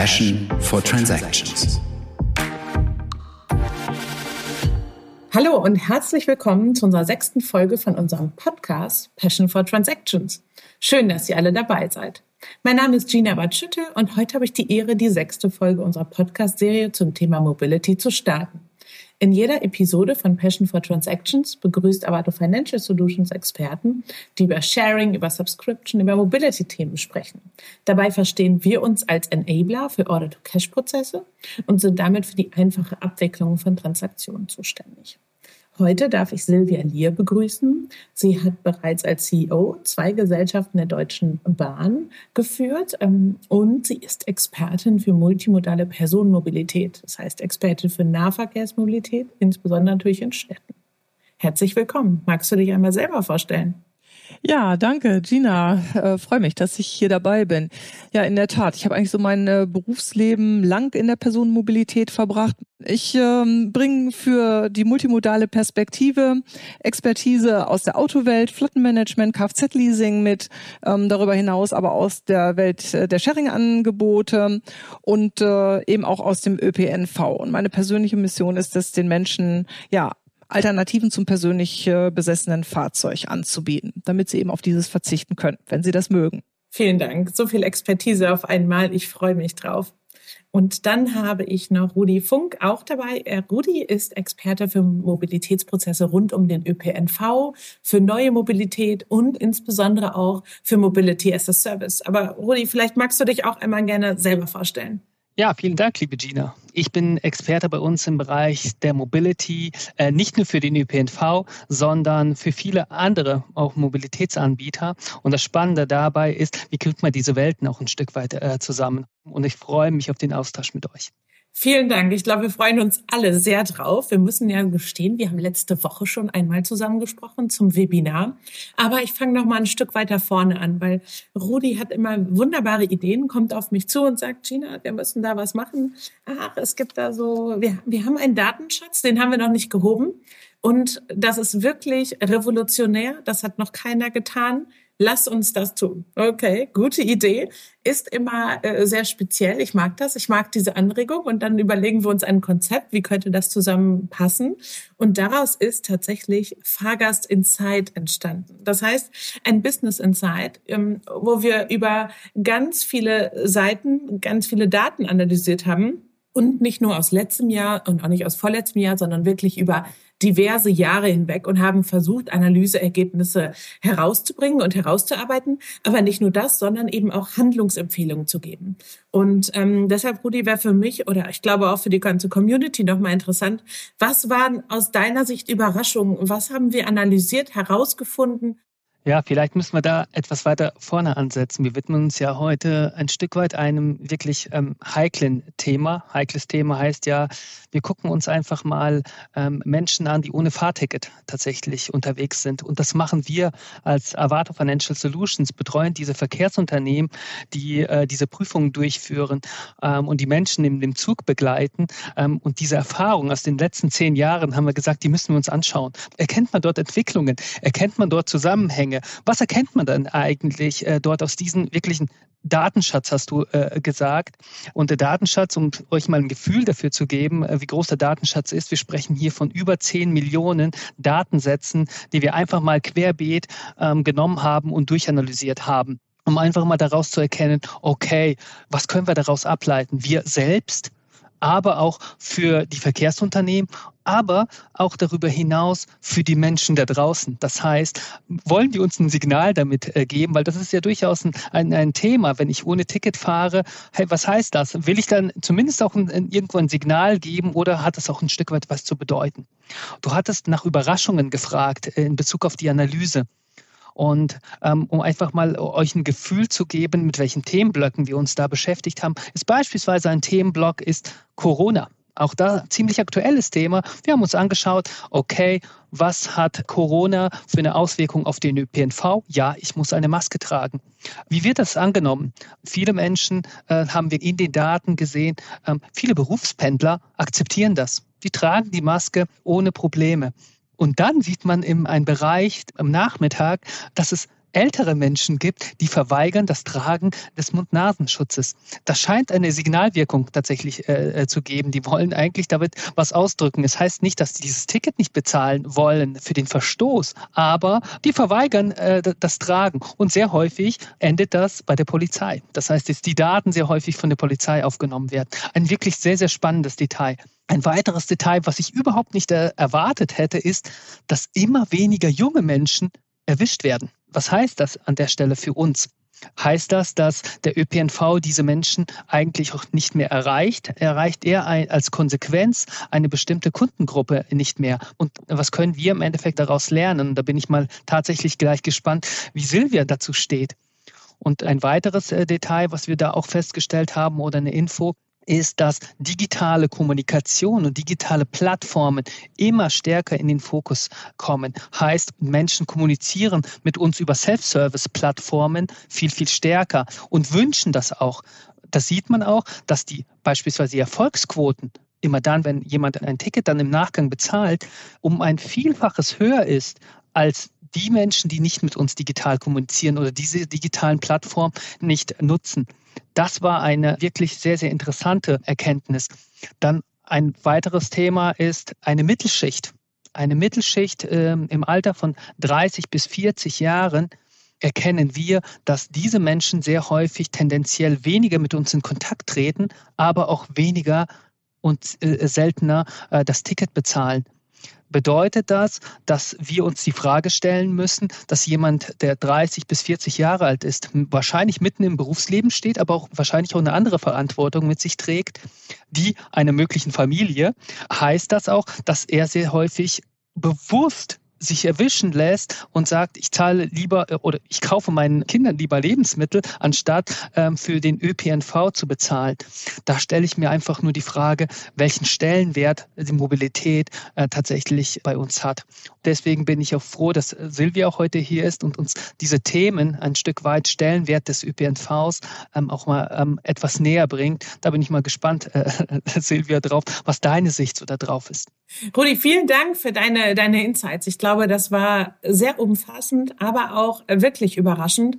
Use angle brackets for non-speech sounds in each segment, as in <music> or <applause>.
Passion for Transactions. Hallo und herzlich willkommen zu unserer sechsten Folge von unserem Podcast Passion for Transactions. Schön, dass ihr alle dabei seid. Mein Name ist Gina Batschütte und heute habe ich die Ehre, die sechste Folge unserer Podcast-Serie zum Thema Mobility zu starten. In jeder Episode von Passion for Transactions begrüßt Avato Financial Solutions Experten, die über Sharing, über Subscription, über Mobility-Themen sprechen. Dabei verstehen wir uns als Enabler für Order-to-Cash-Prozesse und sind damit für die einfache Abwicklung von Transaktionen zuständig. Heute darf ich Silvia Lier begrüßen. Sie hat bereits als CEO zwei Gesellschaften der Deutschen Bahn geführt ähm, und sie ist Expertin für multimodale Personenmobilität, das heißt Expertin für Nahverkehrsmobilität, insbesondere natürlich in Städten. Herzlich willkommen. Magst du dich einmal selber vorstellen? Ja, danke, Gina. Äh, Freue mich, dass ich hier dabei bin. Ja, in der Tat. Ich habe eigentlich so mein äh, Berufsleben lang in der Personenmobilität verbracht. Ich ähm, bringe für die multimodale Perspektive Expertise aus der Autowelt, Flottenmanagement, Kfz-Leasing mit, ähm, darüber hinaus aber aus der Welt äh, der Sharing-Angebote und äh, eben auch aus dem ÖPNV. Und meine persönliche Mission ist es, den Menschen ja Alternativen zum persönlich äh, besessenen Fahrzeug anzubieten, damit sie eben auf dieses verzichten können, wenn sie das mögen. Vielen Dank. So viel Expertise auf einmal. Ich freue mich drauf. Und dann habe ich noch Rudi Funk auch dabei. Rudi ist Experte für Mobilitätsprozesse rund um den ÖPNV, für neue Mobilität und insbesondere auch für Mobility as a Service. Aber Rudi, vielleicht magst du dich auch einmal gerne selber vorstellen. Ja, vielen Dank, liebe Gina. Ich bin Experte bei uns im Bereich der Mobility, äh, nicht nur für den ÖPNV, sondern für viele andere auch Mobilitätsanbieter. Und das Spannende dabei ist, wie kriegt man diese Welten auch ein Stück weit äh, zusammen. Und ich freue mich auf den Austausch mit euch. Vielen Dank. Ich glaube, wir freuen uns alle sehr drauf. Wir müssen ja gestehen, wir haben letzte Woche schon einmal zusammengesprochen zum Webinar. Aber ich fange noch mal ein Stück weiter vorne an, weil Rudi hat immer wunderbare Ideen, kommt auf mich zu und sagt, Gina, wir müssen da was machen. Ach, es gibt da so, wir, wir haben einen Datenschatz, den haben wir noch nicht gehoben. Und das ist wirklich revolutionär. Das hat noch keiner getan lass uns das tun. Okay, gute Idee. Ist immer äh, sehr speziell. Ich mag das. Ich mag diese Anregung. Und dann überlegen wir uns ein Konzept. Wie könnte das zusammenpassen? Und daraus ist tatsächlich Fahrgast Insight entstanden. Das heißt, ein Business Insight, ähm, wo wir über ganz viele Seiten, ganz viele Daten analysiert haben. Und nicht nur aus letztem Jahr und auch nicht aus vorletztem Jahr, sondern wirklich über diverse Jahre hinweg und haben versucht, Analyseergebnisse herauszubringen und herauszuarbeiten. Aber nicht nur das, sondern eben auch Handlungsempfehlungen zu geben. Und ähm, deshalb, Rudi, wäre für mich oder ich glaube auch für die ganze Community nochmal interessant, was waren aus deiner Sicht Überraschungen? Was haben wir analysiert, herausgefunden? Ja, vielleicht müssen wir da etwas weiter vorne ansetzen. Wir widmen uns ja heute ein Stück weit einem wirklich ähm, heiklen Thema. Heikles Thema heißt ja, wir gucken uns einfach mal ähm, Menschen an, die ohne Fahrticket tatsächlich unterwegs sind. Und das machen wir als Avato Financial Solutions, betreuen diese Verkehrsunternehmen, die äh, diese Prüfungen durchführen ähm, und die Menschen in dem Zug begleiten. Ähm, und diese Erfahrung aus den letzten zehn Jahren haben wir gesagt, die müssen wir uns anschauen. Erkennt man dort Entwicklungen? Erkennt man dort Zusammenhänge? Zusammenhänge. Was erkennt man dann eigentlich äh, dort aus diesen wirklichen Datenschatz hast du äh, gesagt. Und der Datenschatz, um euch mal ein Gefühl dafür zu geben, äh, wie groß der Datenschatz ist, wir sprechen hier von über 10 Millionen Datensätzen, die wir einfach mal querbeet ähm, genommen haben und durchanalysiert haben um einfach mal daraus zu erkennen, okay, was können wir daraus ableiten? Wir selbst, aber auch für die Verkehrsunternehmen, aber auch darüber hinaus für die Menschen da draußen. Das heißt, wollen wir uns ein Signal damit äh, geben, weil das ist ja durchaus ein, ein, ein, Thema, wenn ich ohne Ticket fahre, hey, was heißt das? Will ich dann zumindest auch ein, irgendwo ein Signal geben oder hat es auch ein Stück weit was zu bedeuten? Du hattest nach Überraschungen gefragt äh, in Bezug auf die Analyse. Und ähm, um einfach mal euch ein Gefühl zu geben, mit welchen Themenblöcken wir uns da beschäftigt haben, ist beispielsweise ein Themenblock ist Corona. Auch da ziemlich aktuelles Thema. Wir haben uns angeschaut, okay, was hat Corona für eine Auswirkung auf den ÖPNV? Ja, ich muss eine Maske tragen. Wie wird das angenommen? Viele Menschen äh, haben wir in den Daten gesehen, ähm, viele Berufspendler akzeptieren das. Die tragen die Maske ohne Probleme. Und dann sieht man in einem Bereich am Nachmittag, dass es ältere Menschen gibt, die verweigern das Tragen des Mund-Nasenschutzes. Das scheint eine Signalwirkung tatsächlich äh, äh zu geben. Die wollen eigentlich damit was ausdrücken. Es heißt nicht, dass die dieses Ticket nicht bezahlen wollen für den Verstoß, aber die verweigern äh, das Tragen. Und sehr häufig endet das bei der Polizei. Das heißt, dass die Daten sehr häufig von der Polizei aufgenommen werden. Ein wirklich sehr, sehr spannendes Detail. Ein weiteres Detail, was ich überhaupt nicht äh, erwartet hätte, ist, dass immer weniger junge Menschen erwischt werden. Was heißt das an der Stelle für uns? Heißt das, dass der ÖPNV diese Menschen eigentlich auch nicht mehr erreicht? Erreicht er als Konsequenz eine bestimmte Kundengruppe nicht mehr? Und was können wir im Endeffekt daraus lernen? Da bin ich mal tatsächlich gleich gespannt, wie Silvia dazu steht. Und ein weiteres äh, Detail, was wir da auch festgestellt haben oder eine Info, ist, dass digitale Kommunikation und digitale Plattformen immer stärker in den Fokus kommen. Heißt, Menschen kommunizieren mit uns über Self-Service-Plattformen viel, viel stärker und wünschen das auch. Das sieht man auch, dass die beispielsweise Erfolgsquoten immer dann, wenn jemand ein Ticket dann im Nachgang bezahlt, um ein Vielfaches höher ist als die Menschen, die nicht mit uns digital kommunizieren oder diese digitalen Plattformen nicht nutzen. Das war eine wirklich sehr, sehr interessante Erkenntnis. Dann ein weiteres Thema ist eine Mittelschicht. Eine Mittelschicht äh, im Alter von 30 bis 40 Jahren erkennen wir, dass diese Menschen sehr häufig tendenziell weniger mit uns in Kontakt treten, aber auch weniger und äh, seltener äh, das Ticket bezahlen bedeutet das, dass wir uns die Frage stellen müssen, dass jemand, der 30 bis 40 Jahre alt ist, wahrscheinlich mitten im Berufsleben steht, aber auch wahrscheinlich auch eine andere Verantwortung mit sich trägt, die einer möglichen Familie, heißt das auch, dass er sehr häufig bewusst sich erwischen lässt und sagt, ich zahle lieber äh, oder ich kaufe meinen Kindern lieber Lebensmittel, anstatt ähm, für den ÖPNV zu bezahlen. Da stelle ich mir einfach nur die Frage, welchen Stellenwert die Mobilität äh, tatsächlich bei uns hat. Deswegen bin ich auch froh, dass Silvia auch heute hier ist und uns diese Themen ein Stück weit Stellenwert des ÖPNVs ähm, auch mal ähm, etwas näher bringt. Da bin ich mal gespannt, äh, <laughs> Silvia, drauf, was deine Sicht so da drauf ist. Rudi, vielen Dank für deine, deine Insights. Ich glaube, das war sehr umfassend, aber auch wirklich überraschend.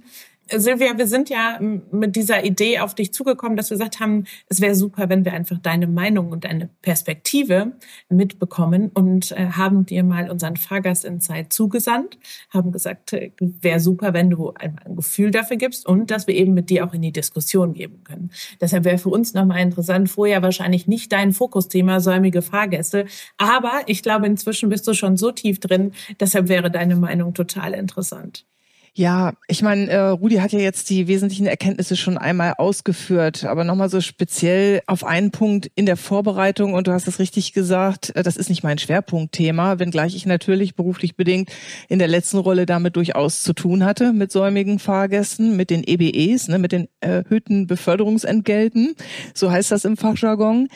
Silvia, wir sind ja mit dieser Idee auf dich zugekommen, dass wir gesagt haben, es wäre super, wenn wir einfach deine Meinung und deine Perspektive mitbekommen und äh, haben dir mal unseren Fahrgast in Zeit zugesandt, haben gesagt, äh, wäre super, wenn du ein, ein, Gefühl dafür gibst und dass wir eben mit dir auch in die Diskussion geben können. Deshalb wäre für uns nochmal interessant, vorher wahrscheinlich nicht dein Fokusthema säumige Fahrgäste, aber ich glaube, inzwischen bist du schon so tief drin, deshalb wäre deine Meinung total interessant. Ja, ich meine, äh, Rudi hat ja jetzt die wesentlichen Erkenntnisse schon einmal ausgeführt, aber nochmal so speziell auf einen Punkt in der Vorbereitung, und du hast es richtig gesagt, äh, das ist nicht mein Schwerpunktthema, wenngleich ich natürlich beruflich bedingt in der letzten Rolle damit durchaus zu tun hatte, mit säumigen Fahrgästen, mit den EBEs, ne, mit den erhöhten Beförderungsentgelten, so heißt das im Fachjargon,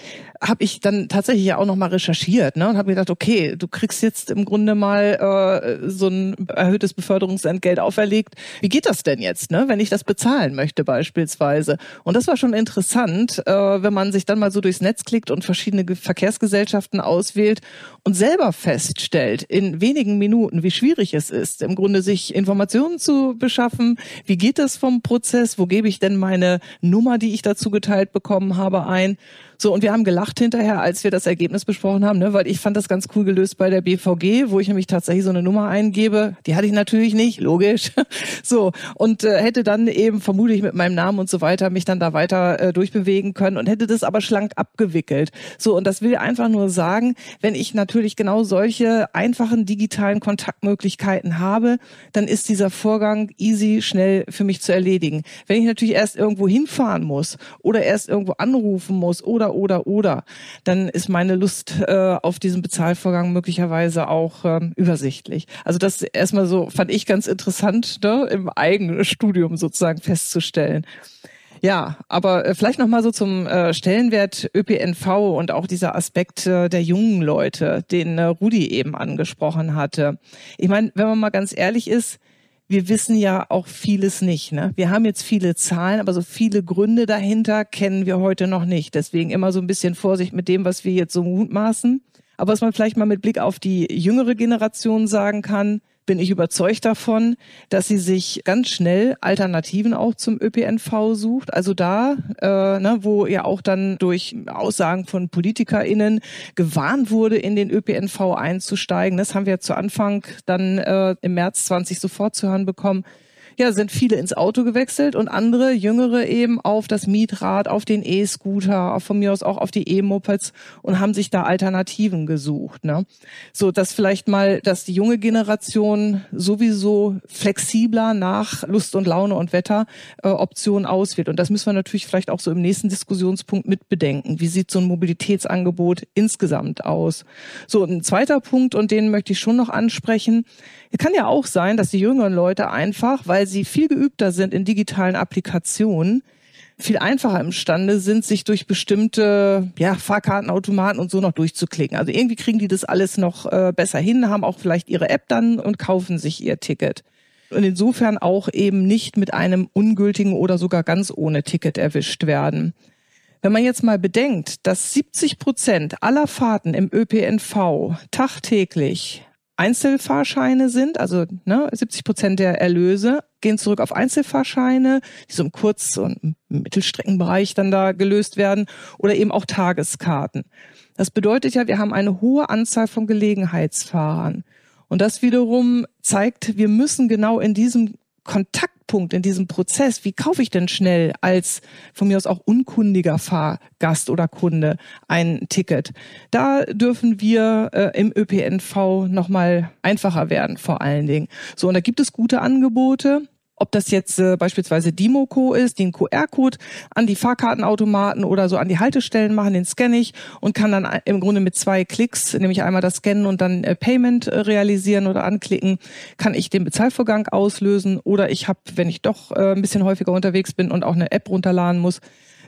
habe ich dann tatsächlich ja auch nochmal recherchiert ne, und habe gedacht, okay, du kriegst jetzt im Grunde mal äh, so ein erhöhtes Beförderungsentgelt auferlegt, überlegt, wie geht das denn jetzt, ne, wenn ich das bezahlen möchte beispielsweise. Und das war schon interessant, äh, wenn man sich dann mal so durchs Netz klickt und verschiedene Verkehrsgesellschaften auswählt und selber feststellt in wenigen Minuten, wie schwierig es ist, im Grunde sich Informationen zu beschaffen. Wie geht das vom Prozess? Wo gebe ich denn meine Nummer, die ich dazu geteilt bekommen habe, ein? So, und wir haben gelacht hinterher, als wir das Ergebnis besprochen haben, ne, weil ich fand das ganz cool gelöst bei der BVG, wo ich nämlich tatsächlich so eine Nummer eingebe. Die hatte ich natürlich nicht, logisch. <laughs> so, und äh, hätte dann eben vermutlich mit meinem Namen und so weiter mich dann da weiter äh, durchbewegen können und hätte das aber schlank abgewickelt. So, und das will einfach nur sagen, wenn ich natürlich genau solche einfachen digitalen Kontaktmöglichkeiten habe, dann ist dieser Vorgang easy, schnell für mich zu erledigen. Wenn ich natürlich erst irgendwo hinfahren muss oder erst irgendwo anrufen muss oder oder, oder, oder, dann ist meine Lust äh, auf diesen Bezahlvorgang möglicherweise auch ähm, übersichtlich. Also das erstmal so fand ich ganz interessant, ne, im eigenen Studium sozusagen festzustellen. Ja, aber äh, vielleicht noch mal so zum äh, Stellenwert ÖPNV und auch dieser Aspekt äh, der jungen Leute, den äh, Rudi eben angesprochen hatte. Ich meine, wenn man mal ganz ehrlich ist, wir wissen ja auch vieles nicht. Ne? Wir haben jetzt viele Zahlen, aber so viele Gründe dahinter kennen wir heute noch nicht. Deswegen immer so ein bisschen Vorsicht mit dem, was wir jetzt so mutmaßen. Aber was man vielleicht mal mit Blick auf die jüngere Generation sagen kann, bin ich überzeugt davon, dass sie sich ganz schnell Alternativen auch zum ÖPNV sucht. Also da, äh, ne, wo ja auch dann durch Aussagen von PolitikerInnen gewarnt wurde, in den ÖPNV einzusteigen. Das haben wir zu Anfang dann äh, im März 20 sofort zu hören bekommen ja, sind viele ins Auto gewechselt und andere, jüngere eben auf das Mietrad, auf den E-Scooter, von mir aus auch auf die E-Mopeds und haben sich da Alternativen gesucht. Ne? So, dass vielleicht mal, dass die junge Generation sowieso flexibler nach Lust und Laune und Wetter äh, Optionen auswählt. Und das müssen wir natürlich vielleicht auch so im nächsten Diskussionspunkt mit bedenken. Wie sieht so ein Mobilitätsangebot insgesamt aus? So, ein zweiter Punkt, und den möchte ich schon noch ansprechen, kann ja auch sein, dass die jüngeren Leute einfach, weil sie viel geübter sind in digitalen Applikationen, viel einfacher imstande sind, sich durch bestimmte ja, Fahrkartenautomaten und so noch durchzuklicken. Also irgendwie kriegen die das alles noch äh, besser hin, haben auch vielleicht ihre App dann und kaufen sich ihr Ticket. Und insofern auch eben nicht mit einem ungültigen oder sogar ganz ohne Ticket erwischt werden. Wenn man jetzt mal bedenkt, dass 70 Prozent aller Fahrten im ÖPNV tagtäglich Einzelfahrscheine sind, also ne, 70 Prozent der Erlöse gehen zurück auf Einzelfahrscheine, die so im Kurz- und Mittelstreckenbereich dann da gelöst werden oder eben auch Tageskarten. Das bedeutet ja, wir haben eine hohe Anzahl von Gelegenheitsfahrern. Und das wiederum zeigt, wir müssen genau in diesem Kontaktpunkt in diesem Prozess, wie kaufe ich denn schnell als von mir aus auch unkundiger Fahrgast oder Kunde ein Ticket? Da dürfen wir äh, im ÖPNV nochmal einfacher werden, vor allen Dingen. So, und da gibt es gute Angebote. Ob das jetzt äh, beispielsweise Dimoco ist, den QR-Code an die Fahrkartenautomaten oder so an die Haltestellen machen, den scanne ich und kann dann im Grunde mit zwei Klicks, nämlich einmal das Scannen und dann äh, Payment äh, realisieren oder anklicken, kann ich den Bezahlvorgang auslösen oder ich habe, wenn ich doch äh, ein bisschen häufiger unterwegs bin und auch eine App runterladen muss,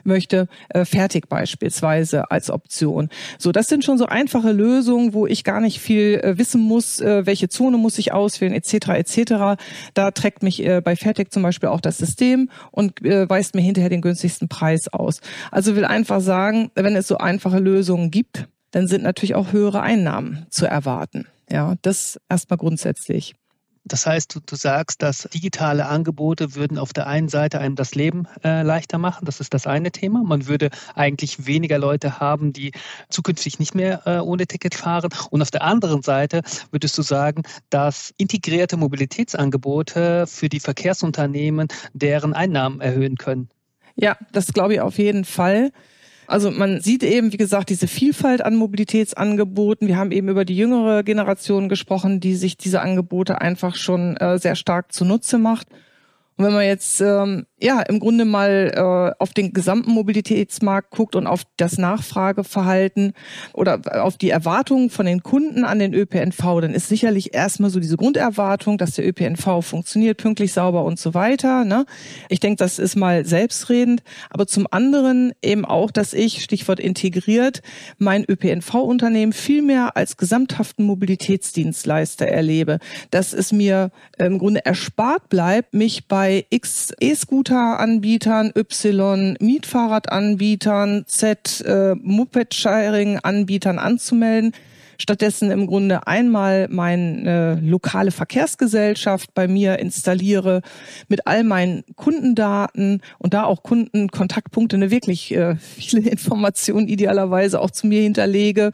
möchte, äh, fertig beispielsweise als Option. So, das sind schon so einfache Lösungen, wo ich gar nicht viel äh, wissen muss, äh, welche Zone muss ich auswählen, etc. etc. Da trägt mich bei Fertig zum Beispiel auch das System und weist mir hinterher den günstigsten Preis aus. Also will einfach sagen, wenn es so einfache Lösungen gibt, dann sind natürlich auch höhere Einnahmen zu erwarten. Ja, das erstmal grundsätzlich. Das heißt, du, du sagst, dass digitale Angebote würden auf der einen Seite einem das Leben äh, leichter machen. Das ist das eine Thema. Man würde eigentlich weniger Leute haben, die zukünftig nicht mehr äh, ohne Ticket fahren. Und auf der anderen Seite würdest du sagen, dass integrierte Mobilitätsangebote für die Verkehrsunternehmen deren Einnahmen erhöhen können. Ja, das glaube ich auf jeden Fall. Also man sieht eben, wie gesagt, diese Vielfalt an Mobilitätsangeboten. Wir haben eben über die jüngere Generation gesprochen, die sich diese Angebote einfach schon äh, sehr stark zunutze macht. Und wenn man jetzt ähm, ja im Grunde mal äh, auf den gesamten Mobilitätsmarkt guckt und auf das Nachfrageverhalten oder auf die Erwartungen von den Kunden an den ÖPNV, dann ist sicherlich erstmal so diese Grunderwartung, dass der ÖPNV funktioniert, pünktlich, sauber und so weiter. Ne? Ich denke, das ist mal selbstredend. Aber zum anderen eben auch, dass ich, Stichwort integriert, mein ÖPNV-Unternehmen viel mehr als gesamthaften Mobilitätsdienstleister erlebe. Dass es mir im Grunde erspart bleibt, mich bei bei X E-Scooter-Anbietern, Y Mietfahrrad-Anbietern, Z äh, Moped-Sharing-Anbietern anzumelden stattdessen im Grunde einmal meine lokale Verkehrsgesellschaft bei mir installiere mit all meinen Kundendaten und da auch Kundenkontaktpunkte, eine wirklich äh, viele <laughs> Informationen idealerweise auch zu mir hinterlege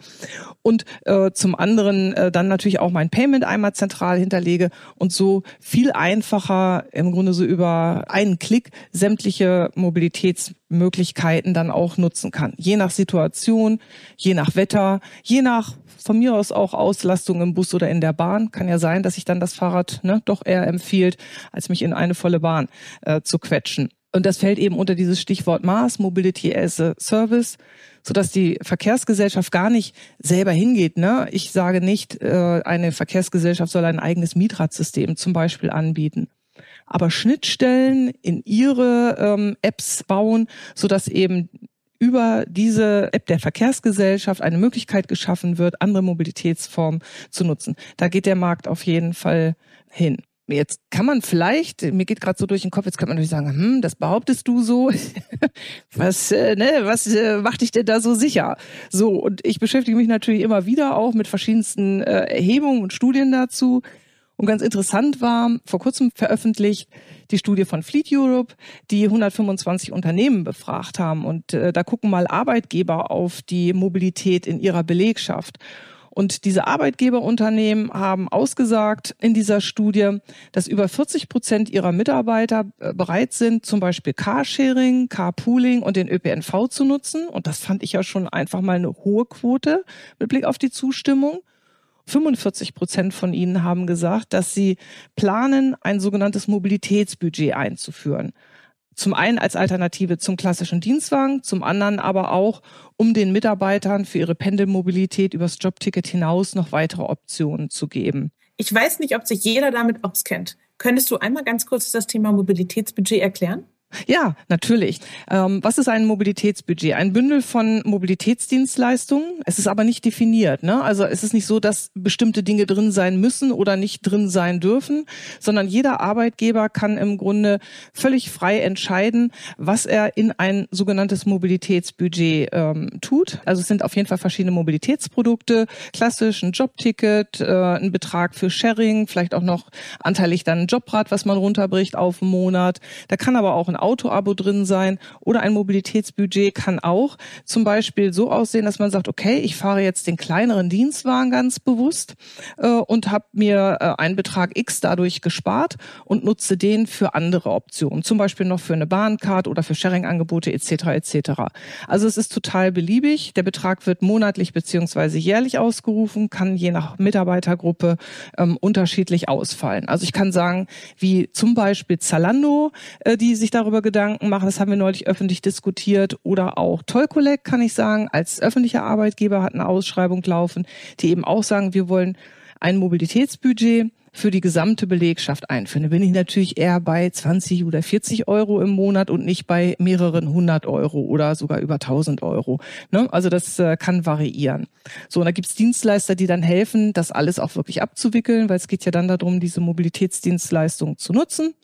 und äh, zum anderen äh, dann natürlich auch mein Payment einmal zentral hinterlege und so viel einfacher im Grunde so über einen Klick sämtliche Mobilitätsmöglichkeiten dann auch nutzen kann. Je nach Situation, je nach Wetter, je nach von mir aus auch Auslastung im Bus oder in der Bahn. Kann ja sein, dass sich dann das Fahrrad ne, doch eher empfiehlt, als mich in eine volle Bahn äh, zu quetschen. Und das fällt eben unter dieses Stichwort Maß, Mobility as a Service, so dass die Verkehrsgesellschaft gar nicht selber hingeht. Ne? Ich sage nicht, äh, eine Verkehrsgesellschaft soll ein eigenes Mietradsystem zum Beispiel anbieten aber Schnittstellen in ihre ähm, Apps bauen, so dass eben über diese App der Verkehrsgesellschaft eine Möglichkeit geschaffen wird, andere Mobilitätsformen zu nutzen. Da geht der Markt auf jeden Fall hin. Jetzt kann man vielleicht, mir geht gerade so durch den Kopf, jetzt kann man natürlich sagen, hm, das behauptest du so. <laughs> was, äh, ne, was äh, macht dich denn da so sicher? So, und ich beschäftige mich natürlich immer wieder auch mit verschiedensten äh, Erhebungen und Studien dazu. Und ganz interessant war, vor kurzem veröffentlicht, die Studie von Fleet Europe, die 125 Unternehmen befragt haben. Und äh, da gucken mal Arbeitgeber auf die Mobilität in ihrer Belegschaft. Und diese Arbeitgeberunternehmen haben ausgesagt in dieser Studie, dass über 40 Prozent ihrer Mitarbeiter äh, bereit sind, zum Beispiel Carsharing, Carpooling und den ÖPNV zu nutzen. Und das fand ich ja schon einfach mal eine hohe Quote mit Blick auf die Zustimmung. 45 Prozent von ihnen haben gesagt, dass sie planen, ein sogenanntes Mobilitätsbudget einzuführen. Zum einen als Alternative zum klassischen Dienstwagen, zum anderen aber auch, um den Mitarbeitern für ihre Pendelmobilität übers Jobticket hinaus noch weitere Optionen zu geben. Ich weiß nicht, ob sich jeder damit auskennt. Könntest du einmal ganz kurz das Thema Mobilitätsbudget erklären? Ja, natürlich. Ähm, was ist ein Mobilitätsbudget? Ein Bündel von Mobilitätsdienstleistungen. Es ist aber nicht definiert. Ne? Also es ist nicht so, dass bestimmte Dinge drin sein müssen oder nicht drin sein dürfen, sondern jeder Arbeitgeber kann im Grunde völlig frei entscheiden, was er in ein sogenanntes Mobilitätsbudget ähm, tut. Also es sind auf jeden Fall verschiedene Mobilitätsprodukte, klassisch ein Jobticket, äh, ein Betrag für Sharing, vielleicht auch noch anteilig dann ein Jobrad, was man runterbricht auf einen Monat. Da kann aber auch ein Autoabo drin sein oder ein Mobilitätsbudget kann auch zum Beispiel so aussehen, dass man sagt, okay, ich fahre jetzt den kleineren Dienstwagen ganz bewusst äh, und habe mir äh, einen Betrag X dadurch gespart und nutze den für andere Optionen, zum Beispiel noch für eine Bahncard oder für Sharing-Angebote etc. etc. Also es ist total beliebig. Der Betrag wird monatlich beziehungsweise jährlich ausgerufen, kann je nach Mitarbeitergruppe ähm, unterschiedlich ausfallen. Also ich kann sagen, wie zum Beispiel Zalando, äh, die sich darüber darüber Gedanken machen. Das haben wir neulich öffentlich diskutiert. Oder auch Tollcollect, kann ich sagen, als öffentlicher Arbeitgeber hat eine Ausschreibung laufen, die eben auch sagen, wir wollen ein Mobilitätsbudget für die gesamte Belegschaft einführen. Da bin ich natürlich eher bei 20 oder 40 Euro im Monat und nicht bei mehreren hundert Euro oder sogar über 1000 Euro. Ne? Also das äh, kann variieren. So, und da gibt's Dienstleister, die dann helfen, das alles auch wirklich abzuwickeln, weil es geht ja dann darum, diese Mobilitätsdienstleistung zu nutzen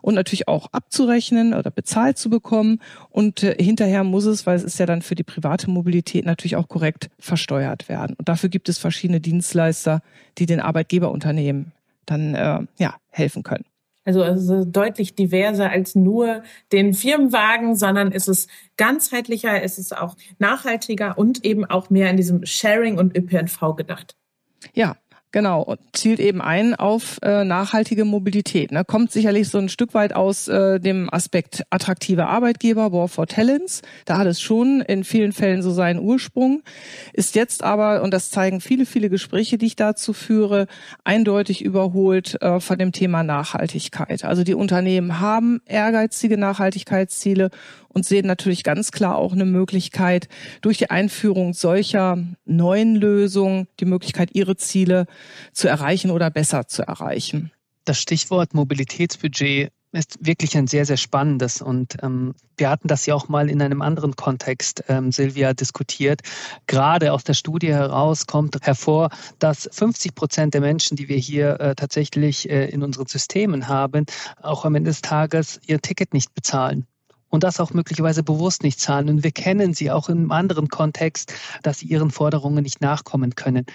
und natürlich auch abzurechnen oder bezahlt zu bekommen. Und äh, hinterher muss es, weil es ist ja dann für die private Mobilität natürlich auch korrekt versteuert werden. Und dafür gibt es verschiedene Dienstleister, die den Arbeitgeberunternehmen dann äh, ja, helfen können. Also es ist deutlich diverser als nur den Firmenwagen, sondern es ist ganzheitlicher, es ist auch nachhaltiger und eben auch mehr in diesem Sharing und ÖPNV gedacht. Ja, Genau, und zielt eben ein auf äh, nachhaltige Mobilität. Ne? Kommt sicherlich so ein Stück weit aus äh, dem Aspekt attraktive Arbeitgeber, War for Talents. Da hat es schon in vielen Fällen so seinen Ursprung. Ist jetzt aber, und das zeigen viele, viele Gespräche, die ich dazu führe, eindeutig überholt äh, von dem Thema Nachhaltigkeit. Also die Unternehmen haben ehrgeizige Nachhaltigkeitsziele und sehen natürlich ganz klar auch eine Möglichkeit, durch die Einführung solcher neuen Lösungen die Möglichkeit, ihre Ziele zu erreichen oder besser zu erreichen. Das Stichwort Mobilitätsbudget ist wirklich ein sehr, sehr spannendes. Und ähm, wir hatten das ja auch mal in einem anderen Kontext, ähm, Silvia, diskutiert. Gerade aus der Studie heraus kommt hervor, dass 50 Prozent der Menschen, die wir hier äh, tatsächlich äh, in unseren Systemen haben, auch am Ende des Tages ihr Ticket nicht bezahlen und das auch möglicherweise bewusst nicht zahlen. Und wir kennen sie auch im anderen Kontext, dass sie ihren Forderungen nicht nachkommen können.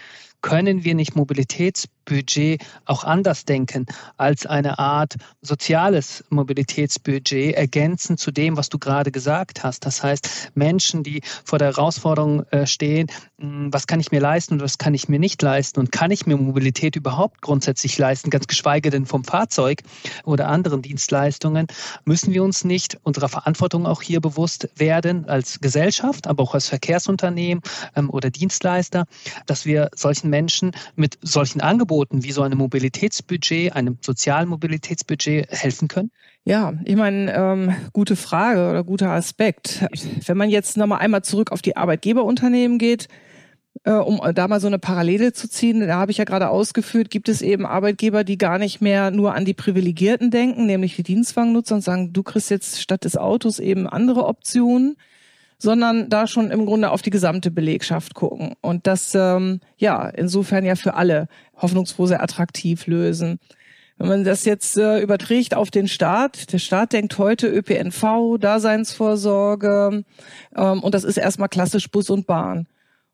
Können wir nicht Mobilitäts Budget auch anders denken als eine Art soziales Mobilitätsbudget ergänzend zu dem, was du gerade gesagt hast. Das heißt, Menschen, die vor der Herausforderung äh, stehen, hm, was kann ich mir leisten und was kann ich mir nicht leisten und kann ich mir Mobilität überhaupt grundsätzlich leisten, ganz geschweige denn vom Fahrzeug oder anderen Dienstleistungen, müssen wir uns nicht unserer Verantwortung auch hier bewusst werden als Gesellschaft, aber auch als Verkehrsunternehmen ähm, oder Dienstleister, dass wir solchen Menschen mit solchen Angeboten wie so einem Mobilitätsbudget, einem sozialen Mobilitätsbudget helfen können? Ja, ich meine, ähm, gute Frage oder guter Aspekt. Wenn man jetzt nochmal einmal zurück auf die Arbeitgeberunternehmen geht, äh, um da mal so eine Parallele zu ziehen, da habe ich ja gerade ausgeführt, gibt es eben Arbeitgeber, die gar nicht mehr nur an die Privilegierten denken, nämlich die Dienstwagennutzer und sagen, du kriegst jetzt statt des Autos eben andere Optionen sondern da schon im Grunde auf die gesamte Belegschaft gucken und das ähm, ja insofern ja für alle hoffnungsfroh sehr attraktiv lösen. Wenn man das jetzt äh, überträgt auf den Staat, der Staat denkt heute ÖPNV, Daseinsvorsorge ähm, und das ist erstmal klassisch Bus und Bahn.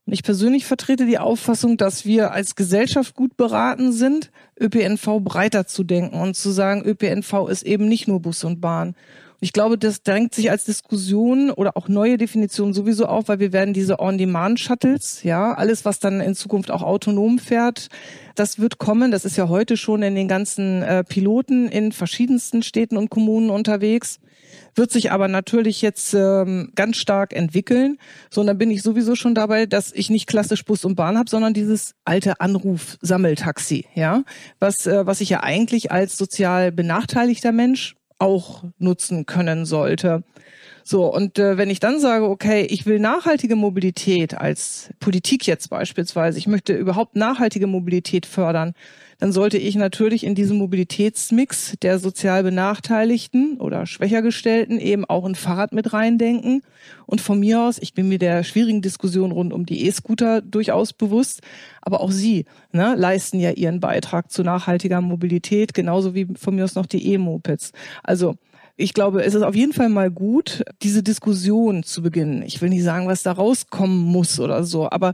Ich persönlich vertrete die Auffassung, dass wir als Gesellschaft gut beraten sind, ÖPNV breiter zu denken und zu sagen, ÖPNV ist eben nicht nur Bus und Bahn. Ich glaube, das drängt sich als Diskussion oder auch neue Definition sowieso auf, weil wir werden diese On-Demand-Shuttles, ja, alles, was dann in Zukunft auch autonom fährt, das wird kommen. Das ist ja heute schon in den ganzen äh, Piloten in verschiedensten Städten und Kommunen unterwegs wird sich aber natürlich jetzt ähm, ganz stark entwickeln. So, und dann bin ich sowieso schon dabei, dass ich nicht klassisch Bus und Bahn habe, sondern dieses alte Anruf-Sammeltaxi, ja, was, äh, was ich ja eigentlich als sozial benachteiligter Mensch auch nutzen können sollte. So, und äh, wenn ich dann sage, okay, ich will nachhaltige Mobilität als Politik jetzt beispielsweise, ich möchte überhaupt nachhaltige Mobilität fördern, dann sollte ich natürlich in diesem Mobilitätsmix der sozial Benachteiligten oder schwächer gestellten eben auch ein Fahrrad mit reindenken. Und von mir aus, ich bin mir der schwierigen Diskussion rund um die E-Scooter durchaus bewusst, aber auch sie ne, leisten ja ihren Beitrag zu nachhaltiger Mobilität, genauso wie von mir aus noch die E-Mopeds. Also ich glaube, es ist auf jeden Fall mal gut, diese Diskussion zu beginnen. Ich will nicht sagen, was da rauskommen muss oder so, aber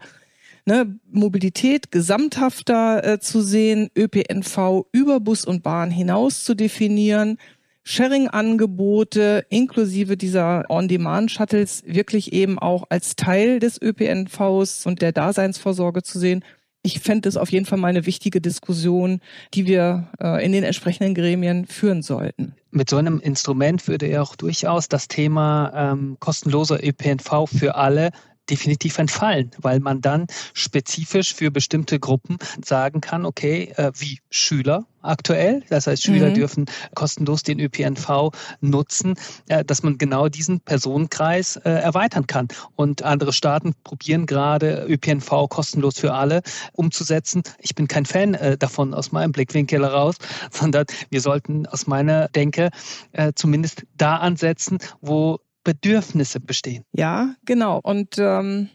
ne, Mobilität gesamthafter äh, zu sehen, ÖPNV über Bus und Bahn hinaus zu definieren, Sharing-Angebote inklusive dieser On-Demand-Shuttles wirklich eben auch als Teil des ÖPNVs und der Daseinsvorsorge zu sehen. Ich fände es auf jeden Fall mal eine wichtige Diskussion, die wir äh, in den entsprechenden Gremien führen sollten. Mit so einem Instrument würde er auch durchaus das Thema ähm, kostenloser ÖPNV für alle definitiv entfallen, weil man dann spezifisch für bestimmte Gruppen sagen kann, okay, äh, wie Schüler aktuell, das heißt Schüler mhm. dürfen kostenlos den ÖPNV nutzen, äh, dass man genau diesen Personenkreis äh, erweitern kann. Und andere Staaten probieren gerade ÖPNV kostenlos für alle umzusetzen. Ich bin kein Fan äh, davon aus meinem Blickwinkel heraus, <laughs> sondern wir sollten aus meiner Denke äh, zumindest da ansetzen, wo Bedürfnisse bestehen. Ja, genau. Und ähm,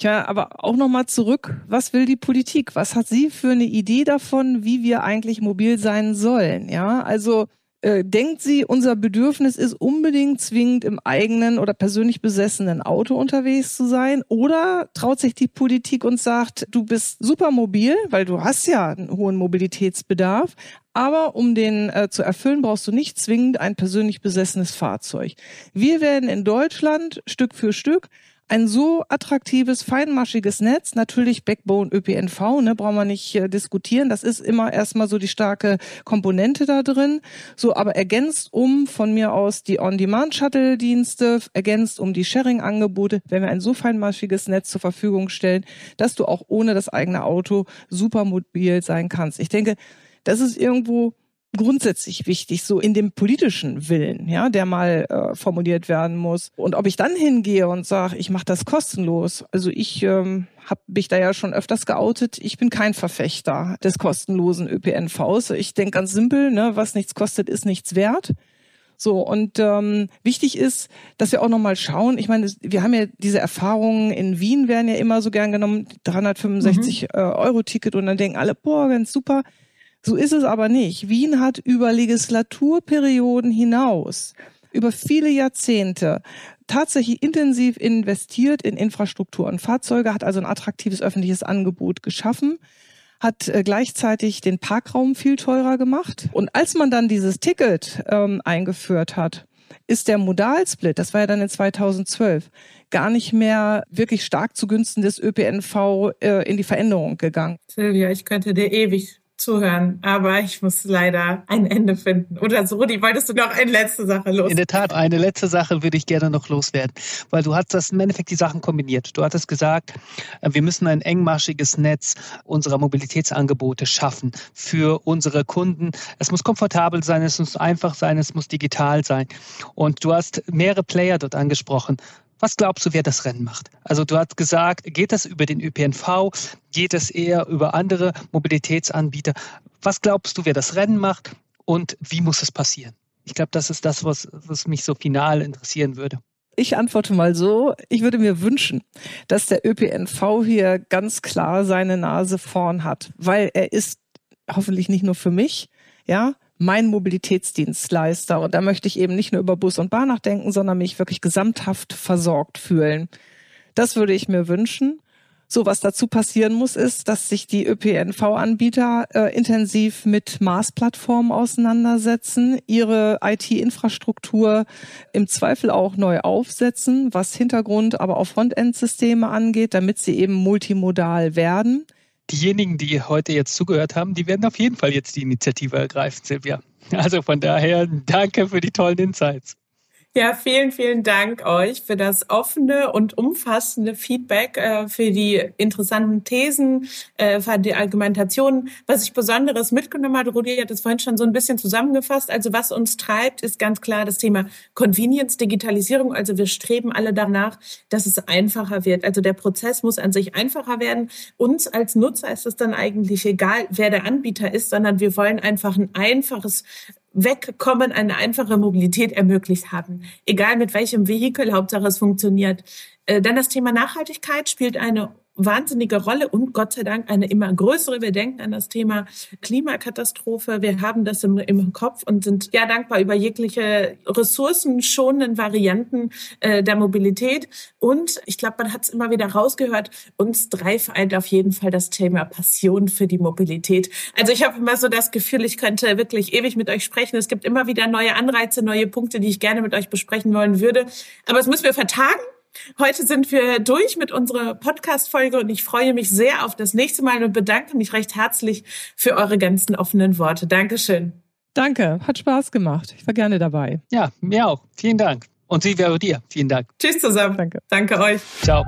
ja, aber auch nochmal zurück, was will die Politik? Was hat sie für eine Idee davon, wie wir eigentlich mobil sein sollen? Ja, also äh, denkt sie, unser Bedürfnis ist unbedingt zwingend im eigenen oder persönlich besessenen Auto unterwegs zu sein? Oder traut sich die Politik und sagt, du bist super mobil, weil du hast ja einen hohen Mobilitätsbedarf, aber um den äh, zu erfüllen, brauchst du nicht zwingend ein persönlich besessenes Fahrzeug. Wir werden in Deutschland Stück für Stück ein so attraktives, feinmaschiges Netz, natürlich Backbone ÖPNV, ne, brauchen wir nicht äh, diskutieren. Das ist immer erstmal so die starke Komponente da drin. So, aber ergänzt um von mir aus die On-Demand-Shuttle-Dienste, ergänzt um die Sharing-Angebote, wenn wir ein so feinmaschiges Netz zur Verfügung stellen, dass du auch ohne das eigene Auto super mobil sein kannst. Ich denke, das ist irgendwo grundsätzlich wichtig, so in dem politischen Willen, ja, der mal äh, formuliert werden muss. Und ob ich dann hingehe und sage, ich mache das kostenlos, also ich ähm, habe mich da ja schon öfters geoutet, ich bin kein Verfechter des kostenlosen ÖPNVs. Ich denke ganz simpel, ne, was nichts kostet, ist nichts wert. So, und ähm, wichtig ist, dass wir auch nochmal schauen, ich meine, wir haben ja diese Erfahrungen in Wien werden ja immer so gern genommen, 365 mhm. äh, Euro Ticket und dann denken alle, boah, ganz super. So ist es aber nicht. Wien hat über Legislaturperioden hinaus, über viele Jahrzehnte tatsächlich intensiv investiert in Infrastruktur und Fahrzeuge, hat also ein attraktives öffentliches Angebot geschaffen hat äh, gleichzeitig den Parkraum viel teurer gemacht. Und als man dann dieses Ticket ähm, eingeführt hat, ist der Modalsplit, das war ja dann in 2012, gar nicht mehr wirklich stark zugunsten des ÖPNV äh, in die Veränderung gegangen. Silvia, ich könnte dir ewig zuhören, aber ich muss leider ein Ende finden. Oder so, Rudi, wolltest du noch eine letzte Sache los? In der Tat, eine letzte Sache würde ich gerne noch loswerden, weil du hast das im Endeffekt die Sachen kombiniert. Du hattest gesagt, äh, wir müssen ein engmaschiges Netz unserer Mobilitätsangebote schaffen für unsere Kunden. Es muss komfortabel sein, es muss einfach sein, es muss digital sein. Und du hast mehrere Player dort angesprochen. Was glaubst du, wer das Rennen macht? Also du hast gesagt, geht das über den ÖPNV? Geht es eher über andere Mobilitätsanbieter? Was glaubst du, wer das Rennen macht? Und wie muss es passieren? Ich glaube, das ist das, was, was mich so final interessieren würde. Ich antworte mal so, ich würde mir wünschen, dass der ÖPNV hier ganz klar seine Nase vorn hat, weil er ist hoffentlich nicht nur für mich, ja, mein Mobilitätsdienstleister. Und da möchte ich eben nicht nur über Bus und Bahn nachdenken, sondern mich wirklich gesamthaft versorgt fühlen. Das würde ich mir wünschen. So, was dazu passieren muss, ist, dass sich die ÖPNV-Anbieter äh, intensiv mit Mars-Plattformen auseinandersetzen, ihre IT-Infrastruktur im Zweifel auch neu aufsetzen, was Hintergrund, aber auch Frontend-Systeme angeht, damit sie eben multimodal werden. Diejenigen, die heute jetzt zugehört haben, die werden auf jeden Fall jetzt die Initiative ergreifen, Silvia. Also von daher danke für die tollen Insights. Ja, vielen, vielen Dank euch für das offene und umfassende Feedback, äh, für die interessanten Thesen, äh, für die Argumentation. Was ich Besonderes mitgenommen habe, Rudi hat es vorhin schon so ein bisschen zusammengefasst. Also was uns treibt, ist ganz klar das Thema Convenience, Digitalisierung. Also wir streben alle danach, dass es einfacher wird. Also der Prozess muss an sich einfacher werden. Uns als Nutzer ist es dann eigentlich egal, wer der Anbieter ist, sondern wir wollen einfach ein einfaches Wegkommen, eine einfache Mobilität ermöglicht haben. Egal mit welchem Vehikel, Hauptsache es funktioniert. Äh, dann das Thema Nachhaltigkeit spielt eine wahnsinnige Rolle und Gott sei Dank eine immer größere. Wir denken an das Thema Klimakatastrophe. Wir haben das im, im Kopf und sind ja dankbar über jegliche ressourcenschonenden Varianten äh, der Mobilität. Und ich glaube, man hat es immer wieder rausgehört, uns drei vereint auf jeden Fall das Thema Passion für die Mobilität. Also ich habe immer so das Gefühl, ich könnte wirklich ewig mit euch sprechen. Es gibt immer wieder neue Anreize, neue Punkte, die ich gerne mit euch besprechen wollen würde. Aber es müssen wir vertagen. Heute sind wir durch mit unserer Podcast-Folge und ich freue mich sehr auf das nächste Mal und bedanke mich recht herzlich für eure ganzen offenen Worte. Dankeschön. Danke, hat Spaß gemacht. Ich war gerne dabei. Ja, mir auch. Vielen Dank. Und Sie wäre dir. Vielen Dank. Tschüss zusammen. Danke. Danke euch. Ciao.